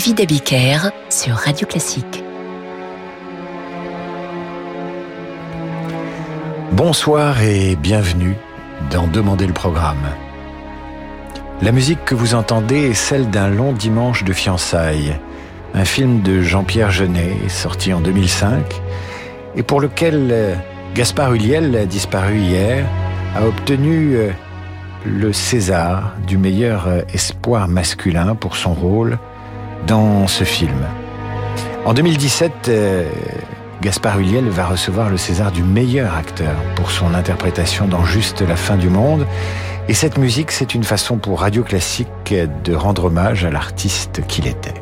David Abiker sur Radio Classique. Bonsoir et bienvenue dans Demander le programme. La musique que vous entendez est celle d'un long dimanche de fiançailles, un film de Jean-Pierre Jeunet sorti en 2005 et pour lequel euh, Gaspard Huliel, disparu hier, a obtenu euh, le César du meilleur euh, espoir masculin pour son rôle dans ce film. En 2017, Gaspard Huliel va recevoir le César du meilleur acteur pour son interprétation dans Juste la fin du monde. Et cette musique, c'est une façon pour Radio Classique de rendre hommage à l'artiste qu'il était.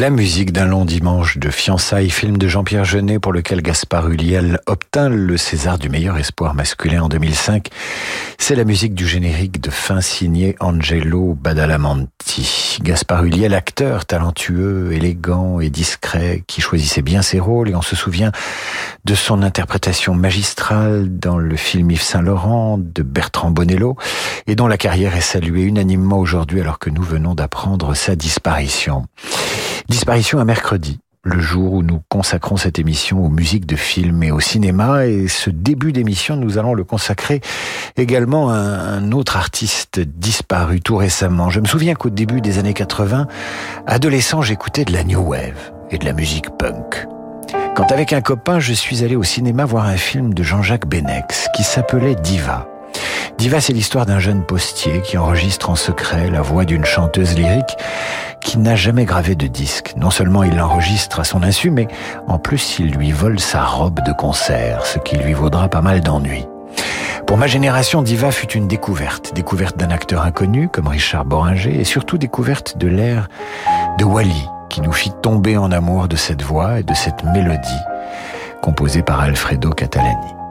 La musique d'un long dimanche de fiançailles, film de Jean-Pierre Jeunet pour lequel Gaspard Ulliel obtint le César du meilleur espoir masculin en 2005. C'est la musique du générique de fin signé Angelo Badalamenti. Gaspard Ulliel, acteur talentueux, élégant et discret, qui choisissait bien ses rôles et on se souvient de son interprétation magistrale dans le film Yves Saint-Laurent de Bertrand Bonello et dont la carrière est saluée unanimement aujourd'hui alors que nous venons d'apprendre sa disparition. Disparition à mercredi, le jour où nous consacrons cette émission aux musiques de films et au cinéma. Et ce début d'émission, nous allons le consacrer également à un autre artiste disparu tout récemment. Je me souviens qu'au début des années 80, adolescent, j'écoutais de la new wave et de la musique punk. Quand avec un copain, je suis allé au cinéma voir un film de Jean-Jacques Benex qui s'appelait Diva. Diva, c'est l'histoire d'un jeune postier qui enregistre en secret la voix d'une chanteuse lyrique qui n'a jamais gravé de disque. Non seulement il l'enregistre à son insu, mais en plus il lui vole sa robe de concert, ce qui lui vaudra pas mal d'ennuis. Pour ma génération, Diva fut une découverte. Découverte d'un acteur inconnu comme Richard Boringer et surtout découverte de l'air de Wally qui nous fit tomber en amour de cette voix et de cette mélodie composée par Alfredo Catalani.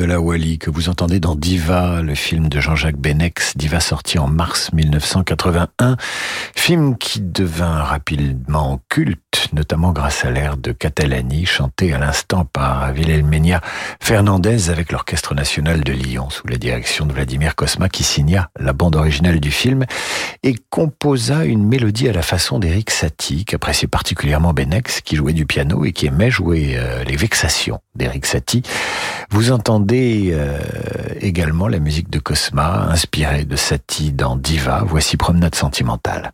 Wally que vous entendez dans Diva, le film de Jean-Jacques Benex, Diva sorti en mars 1981, film qui devint rapidement culte, notamment grâce à l'air de Catalani, chanté à l'instant par Wilhelmina Fernandez avec l'Orchestre national de Lyon sous la direction de Vladimir Kosma qui signa la bande originale du film et composa une mélodie à la façon d'Eric Satie, qu'appréciait particulièrement Benex, qui jouait du piano et qui aimait jouer euh, les vexations d'Eric Satie. Vous entendez euh, également la musique de Cosma, inspirée de Satie dans Diva. Voici Promenade sentimentale.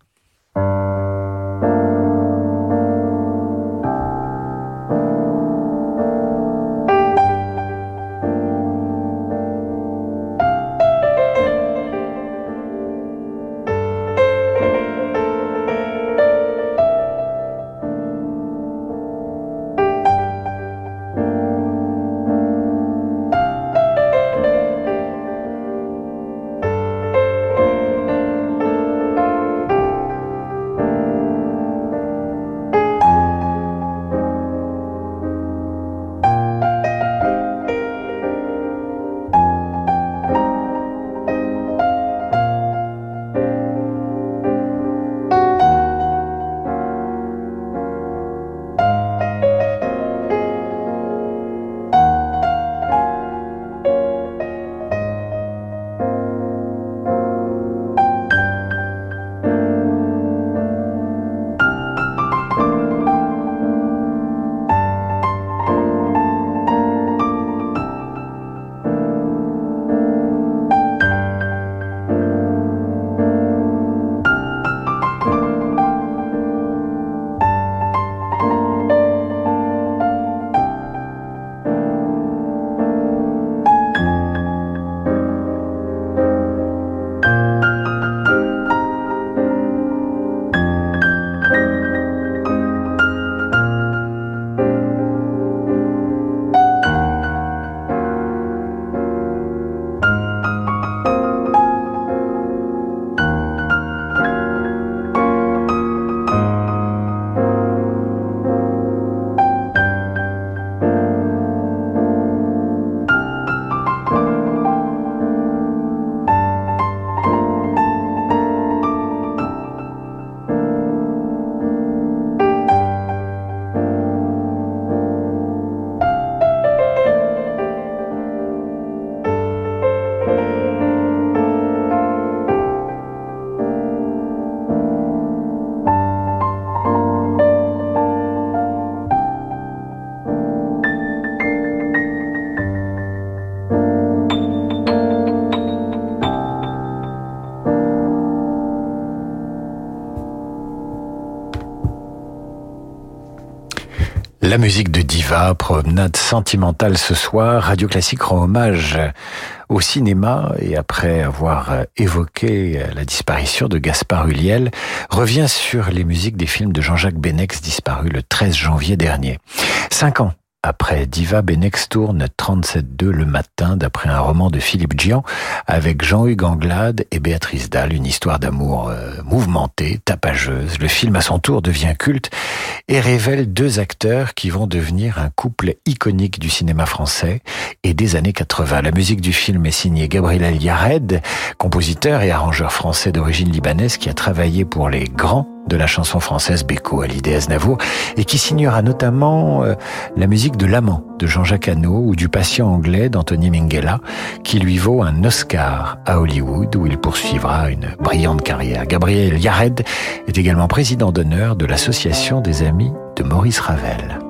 La musique de Diva, promenade sentimentale ce soir, Radio Classique rend hommage au cinéma et après avoir évoqué la disparition de Gaspard Huliel, revient sur les musiques des films de Jean-Jacques Benex disparu le 13 janvier dernier. Cinq ans après Diva Benex tourne 37-2 le matin d'après un roman de Philippe Gian avec Jean-Hugues Anglade et Béatrice Dalle, une histoire d'amour euh, mouvementée, tapageuse. Le film à son tour devient culte et révèle deux acteurs qui vont devenir un couple iconique du cinéma français et des années 80. La musique du film est signée Gabriel Yared, compositeur et arrangeur français d'origine libanaise qui a travaillé pour les grands de la chanson française Beko Hallyday Aznavour et qui signera notamment euh, la musique de L'amant de Jean-Jacques Hano ou du patient anglais d'Anthony Minghella qui lui vaut un Oscar à Hollywood où il poursuivra une brillante carrière. Gabriel Yared est également président d'honneur de l'association des amis de Maurice Ravel.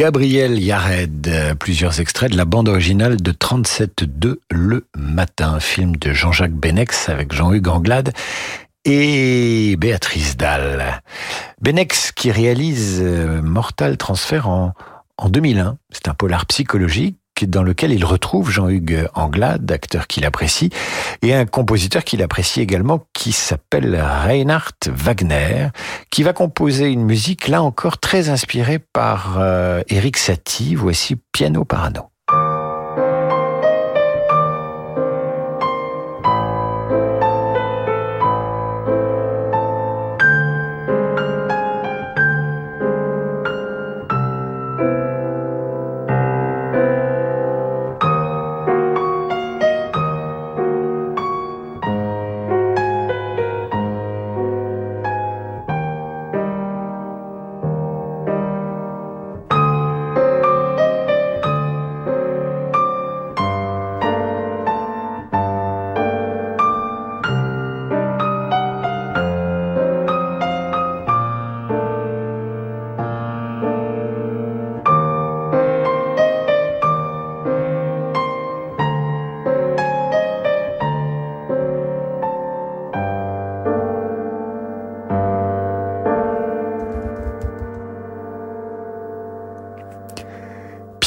Gabriel Yared, plusieurs extraits de la bande originale de 37.2 Le Matin, film de Jean-Jacques Benex avec Jean-Hugues Anglade et Béatrice Dalle. Benex qui réalise euh, Mortal Transfer en, en 2001. C'est un polar psychologique dans lequel il retrouve Jean-Hugues Anglade, acteur qu'il apprécie, et un compositeur qu'il apprécie également, qui s'appelle Reinhard Wagner, qui va composer une musique là encore très inspirée par euh, Eric Satie. Voici Piano Parano.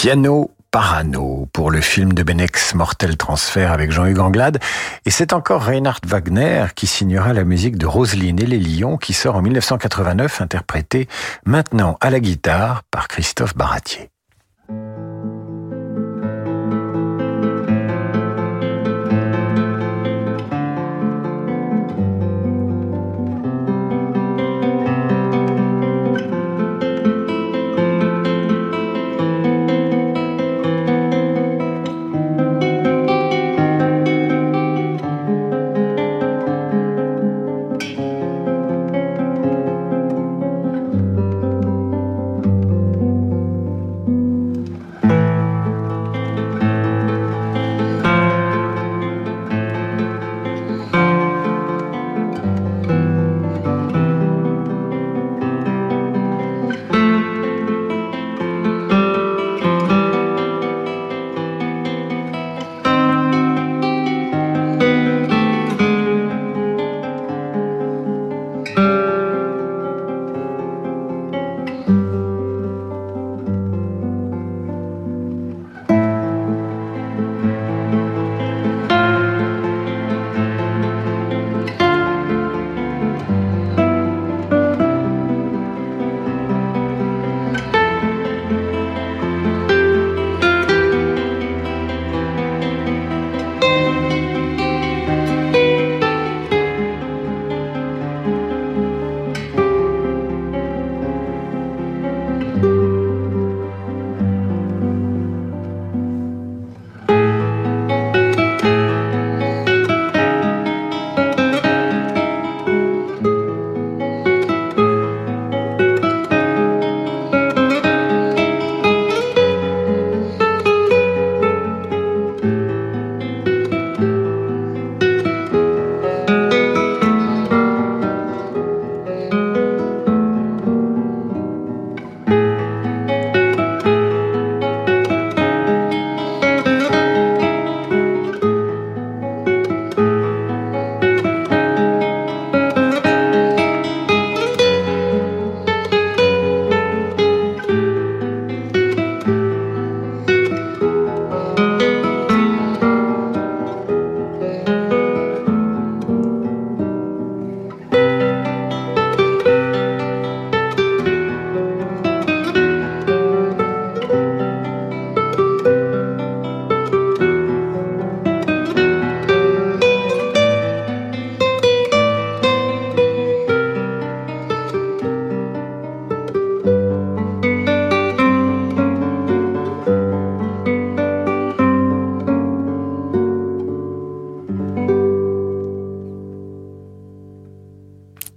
Piano Parano pour le film de Benex Mortel Transfer avec Jean-Hugues Anglade. Et c'est encore Reinhard Wagner qui signera la musique de Roselyne et les Lions qui sort en 1989 interprétée maintenant à la guitare par Christophe Baratier.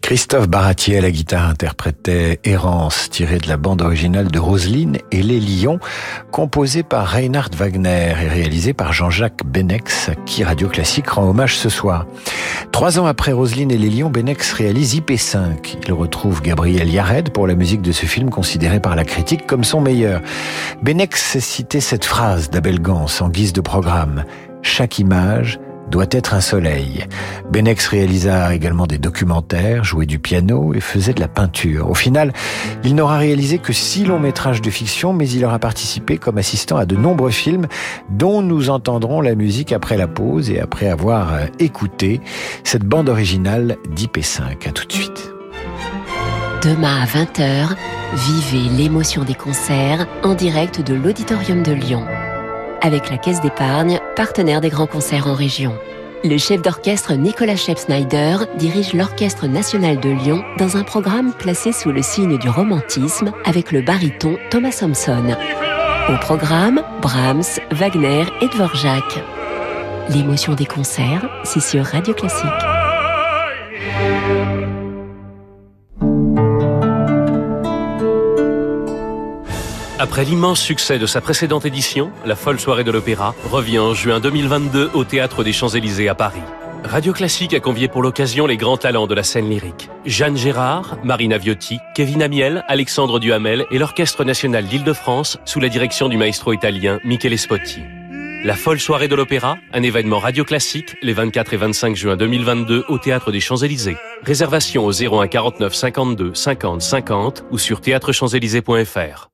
Christophe Baratier à la guitare interprétait Errance, tirée de la bande originale de Roselyne et Les Lions, composée par Reinhard Wagner et réalisée par Jean-Jacques Benex, qui Radio Classique rend hommage ce soir. Trois ans après Roselyne et Les Lions, Benex réalise IP5. Il retrouve Gabriel Yared pour la musique de ce film considéré par la critique comme son meilleur. Benex citait cette phrase d'Abel Gans en guise de programme. Chaque image doit être un soleil. Benex réalisa également des documentaires, jouait du piano et faisait de la peinture. Au final, il n'aura réalisé que six longs métrages de fiction, mais il aura participé comme assistant à de nombreux films dont nous entendrons la musique après la pause et après avoir euh, écouté cette bande originale d'IP5. À tout de suite. Demain à 20h, vivez l'émotion des concerts en direct de l'Auditorium de Lyon avec la Caisse d'épargne, partenaire des grands concerts en région. Le chef d'orchestre Nicolas Shep-Snyder dirige l'Orchestre national de Lyon dans un programme placé sous le signe du romantisme avec le baryton Thomas Thompson. Au programme, Brahms, Wagner et Dvorak. L'émotion des concerts, c'est sur Radio Classique. Après l'immense succès de sa précédente édition, La folle soirée de l'opéra revient en juin 2022 au Théâtre des Champs-Élysées à Paris. Radio Classique a convié pour l'occasion les grands talents de la scène lyrique. Jeanne Gérard, Marina Viotti, Kevin Amiel, Alexandre Duhamel et l'Orchestre national d'Île-de-France sous la direction du maestro italien Michele Spotti. La folle soirée de l'opéra, un événement radio classique les 24 et 25 juin 2022 au Théâtre des Champs-Élysées. Réservation au 01 49 52 50 50 ou sur théâtrechamps-élysées.fr.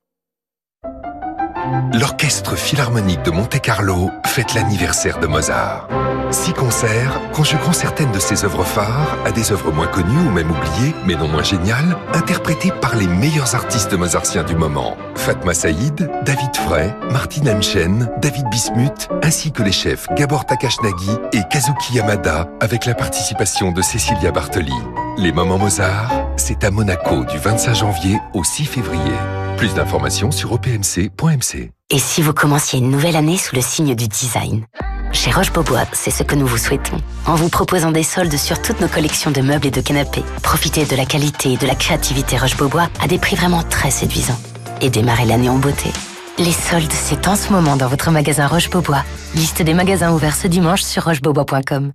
L'Orchestre Philharmonique de Monte-Carlo fête l'anniversaire de Mozart. Six concerts conjugueront certaines de ses œuvres phares à des œuvres moins connues ou même oubliées, mais non moins géniales, interprétées par les meilleurs artistes mozartiens du moment. Fatma Saïd, David Frey, Martin Hamchen, David Bismuth, ainsi que les chefs Gabor Takashnagi et Kazuki Yamada, avec la participation de Cecilia Bartoli. Les moments Mozart, c'est à Monaco du 25 janvier au 6 février. Plus d'informations sur opmc.mc. Et si vous commenciez une nouvelle année sous le signe du design? Chez Roche-Beaubois, c'est ce que nous vous souhaitons. En vous proposant des soldes sur toutes nos collections de meubles et de canapés, profitez de la qualité et de la créativité Roche-Beaubois à des prix vraiment très séduisants. Et démarrez l'année en beauté. Les soldes, c'est en ce moment dans votre magasin Roche-Beaubois. Liste des magasins ouverts ce dimanche sur rochebeaubois.com.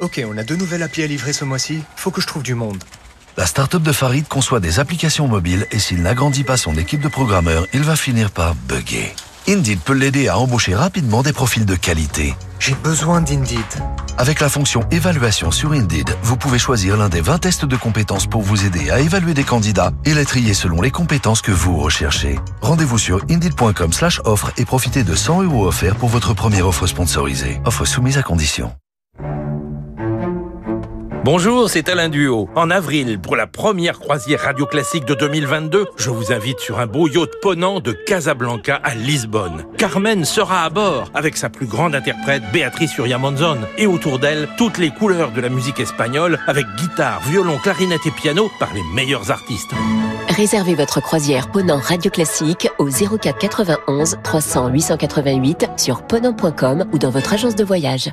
Ok, on a deux nouvelles applis à livrer ce mois-ci. Faut que je trouve du monde. La start-up de Farid conçoit des applications mobiles et s'il n'agrandit pas son équipe de programmeurs, il va finir par bugger. Indeed peut l'aider à embaucher rapidement des profils de qualité. J'ai besoin d'Indeed. Avec la fonction évaluation sur Indeed, vous pouvez choisir l'un des 20 tests de compétences pour vous aider à évaluer des candidats et les trier selon les compétences que vous recherchez. Rendez-vous sur indeed.com slash offre et profitez de 100 euros offerts pour votre première offre sponsorisée. Offre soumise à condition. Bonjour, c'est Alain Duo. En avril, pour la première croisière radio classique de 2022, je vous invite sur un beau yacht ponant de Casablanca à Lisbonne. Carmen sera à bord avec sa plus grande interprète Béatrice Uriamonzon et autour d'elle toutes les couleurs de la musique espagnole avec guitare, violon, clarinette et piano par les meilleurs artistes. Réservez votre croisière Ponant Radio Classique au 04 91 300 888 sur ponant.com ou dans votre agence de voyage.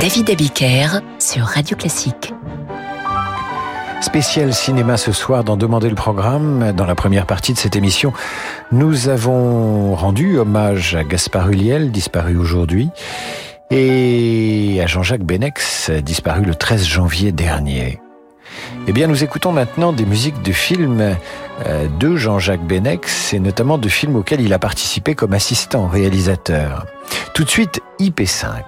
David Abiker sur Radio Classique. Spécial cinéma ce soir dans Demander le programme. Dans la première partie de cette émission, nous avons rendu hommage à Gaspard Huliel, disparu aujourd'hui, et à Jean-Jacques Benex, disparu le 13 janvier dernier. Eh bien, nous écoutons maintenant des musiques de films euh, de Jean-Jacques Benex et notamment de films auxquels il a participé comme assistant réalisateur. Tout de suite, IP5.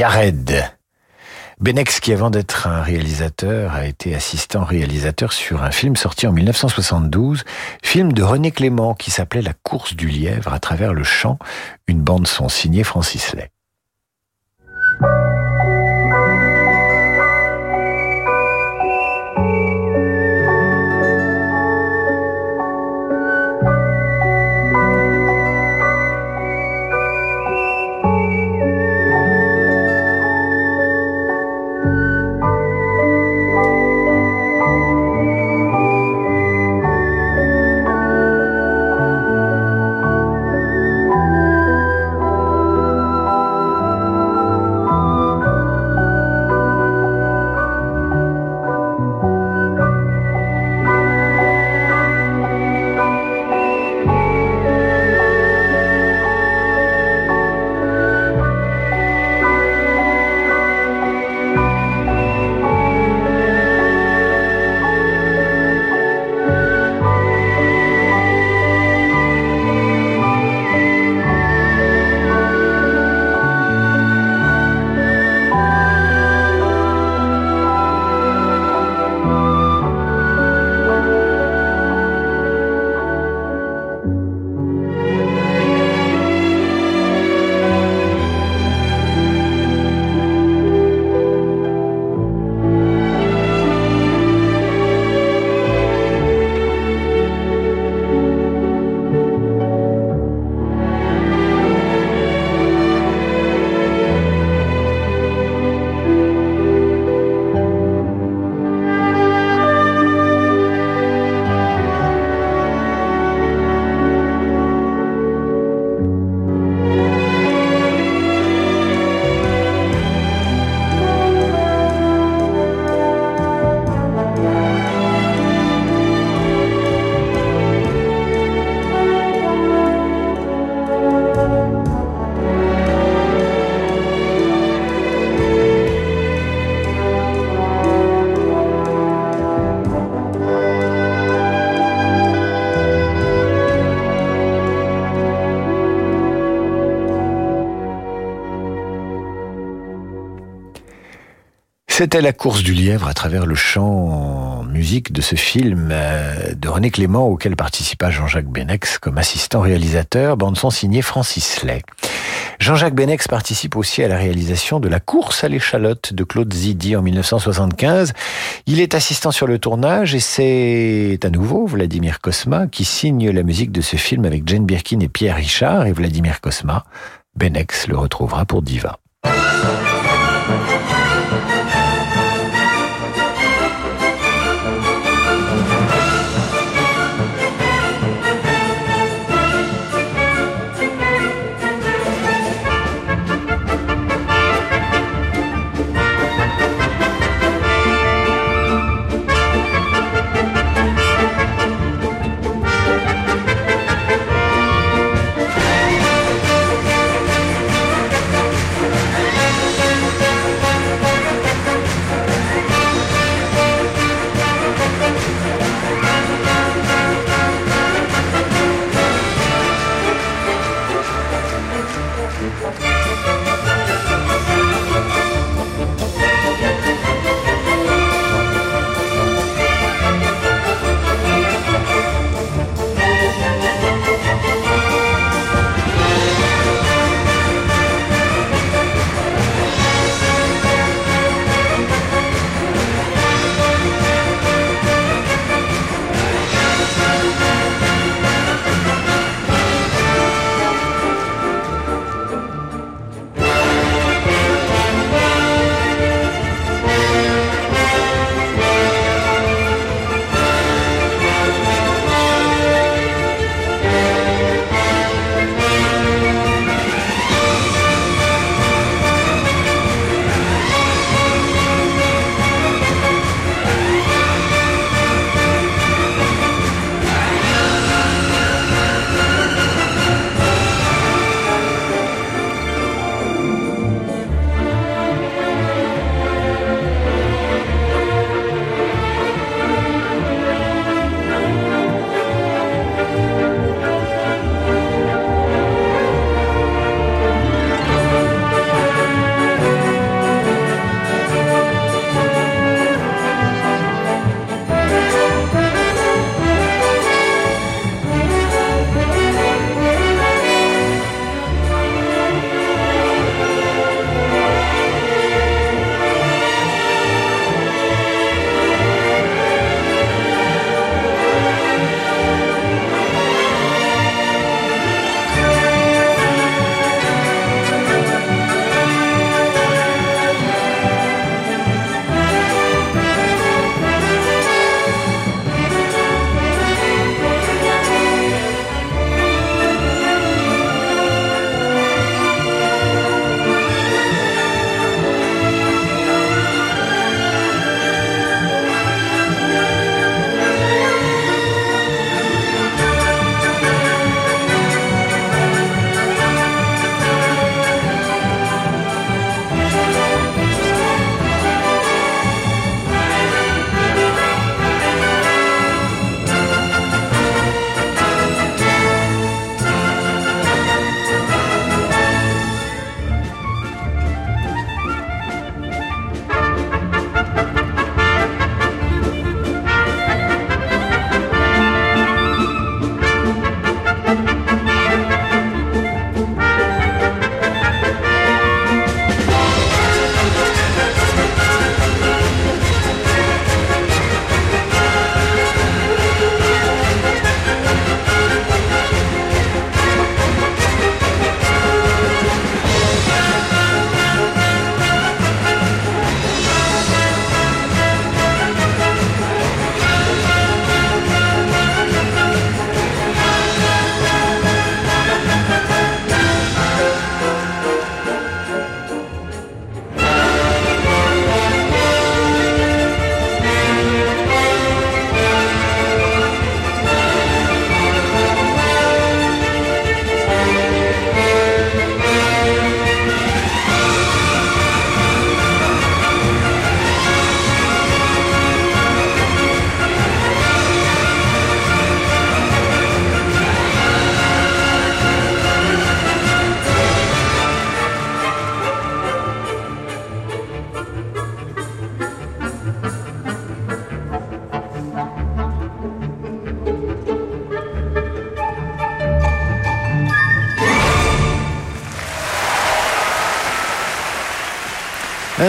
Yared. Benex, qui avant d'être un réalisateur, a été assistant réalisateur sur un film sorti en 1972, film de René Clément qui s'appelait La course du lièvre à travers le champ, une bande son signée Francis Lay. C'était la course du lièvre à travers le chant musique de ce film euh, de René Clément auquel participa Jean-Jacques Benex comme assistant réalisateur, bande son signée Francis Lay. Jean-Jacques Benex participe aussi à la réalisation de La course à l'échalote de Claude Zidi en 1975. Il est assistant sur le tournage et c'est à nouveau Vladimir Kosma qui signe la musique de ce film avec Jane Birkin et Pierre Richard et Vladimir Kosma. Benex le retrouvera pour Diva.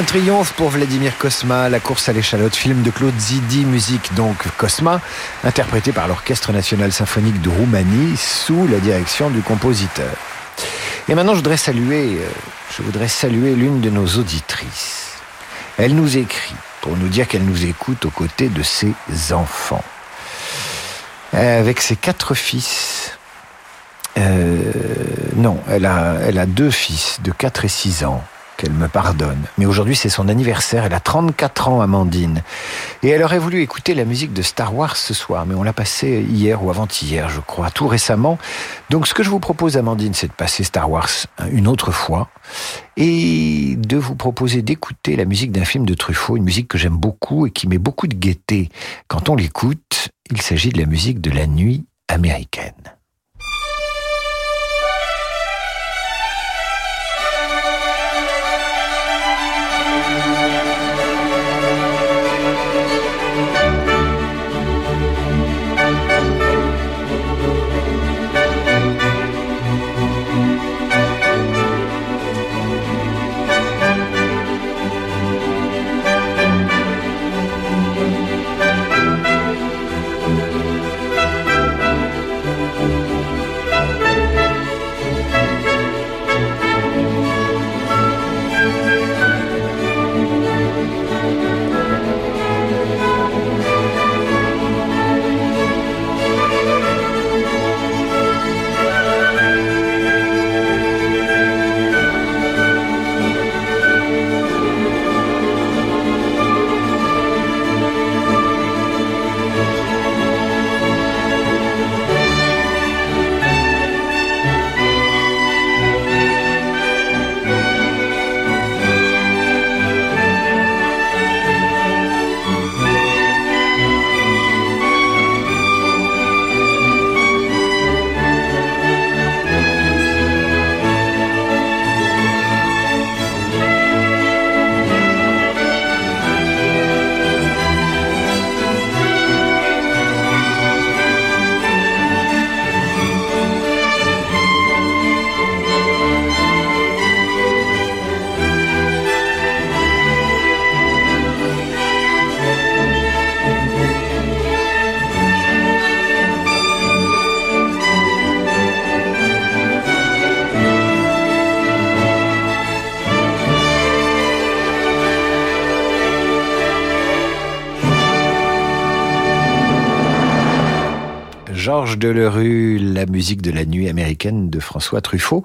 Un triomphe pour Vladimir Kosma, La course à l'échalote, film de Claude Zidi, musique donc Kosma, interprété par l'Orchestre national symphonique de Roumanie sous la direction du compositeur. Et maintenant, je voudrais saluer, euh, je voudrais saluer l'une de nos auditrices. Elle nous écrit pour nous dire qu'elle nous écoute aux côtés de ses enfants. Avec ses quatre fils. Euh, non, elle a, elle a deux fils de 4 et 6 ans qu'elle me pardonne. Mais aujourd'hui, c'est son anniversaire. Elle a 34 ans, Amandine. Et elle aurait voulu écouter la musique de Star Wars ce soir, mais on l'a passé hier ou avant-hier, je crois, tout récemment. Donc, ce que je vous propose, Amandine, c'est de passer Star Wars une autre fois et de vous proposer d'écouter la musique d'un film de Truffaut, une musique que j'aime beaucoup et qui met beaucoup de gaieté. Quand on l'écoute, il s'agit de la musique de la nuit américaine. Delerue, la musique de la nuit américaine de François Truffaut.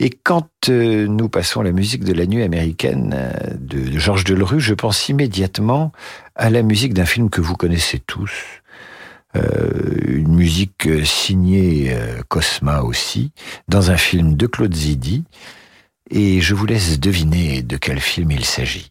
Et quand euh, nous passons la musique de la nuit américaine euh, de, Georges Delerue, je pense immédiatement à la musique d'un film que vous connaissez tous. Euh, une musique signée Cosma aussi, dans un film de Claude Zidi. Et je vous laisse deviner de quel film il s'agit.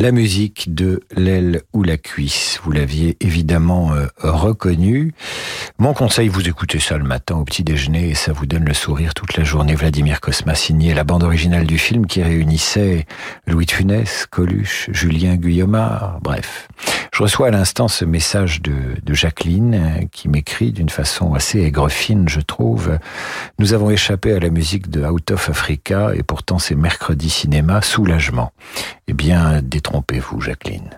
La musique de l'aile ou la cuisse. Vous l'aviez évidemment euh, reconnu. Mon conseil, vous écoutez ça le matin au petit déjeuner et ça vous donne le sourire toute la journée. Vladimir Cosma signé la bande originale du film qui réunissait Louis de Funès, Coluche, Julien Guillaumard, bref. Je reçois à l'instant ce message de, de Jacqueline euh, qui m'écrit d'une façon assez aigrefine, je trouve. Nous avons échappé à la musique de Out of Africa et pourtant c'est mercredi cinéma, soulagement. Eh bien, détrompez-vous, Jacqueline.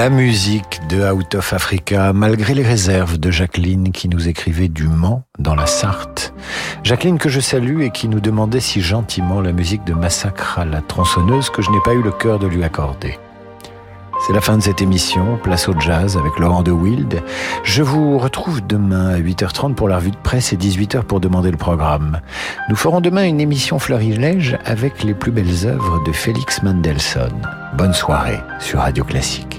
La musique de Out of Africa, malgré les réserves de Jacqueline qui nous écrivait du Mans dans la Sarthe. Jacqueline que je salue et qui nous demandait si gentiment la musique de Massacre à la tronçonneuse que je n'ai pas eu le cœur de lui accorder. C'est la fin de cette émission, place au jazz avec Laurent de Wild. Je vous retrouve demain à 8h30 pour la revue de presse et 18h pour demander le programme. Nous ferons demain une émission florilège avec les plus belles œuvres de Félix Mendelssohn. Bonne soirée sur Radio Classique.